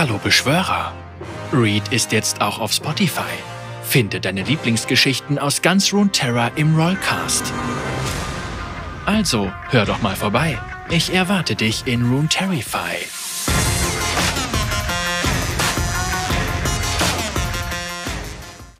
Hallo Beschwörer! Read ist jetzt auch auf Spotify. Finde deine Lieblingsgeschichten aus ganz Runeterra im Rollcast. Also, hör doch mal vorbei. Ich erwarte dich in Runeterrify.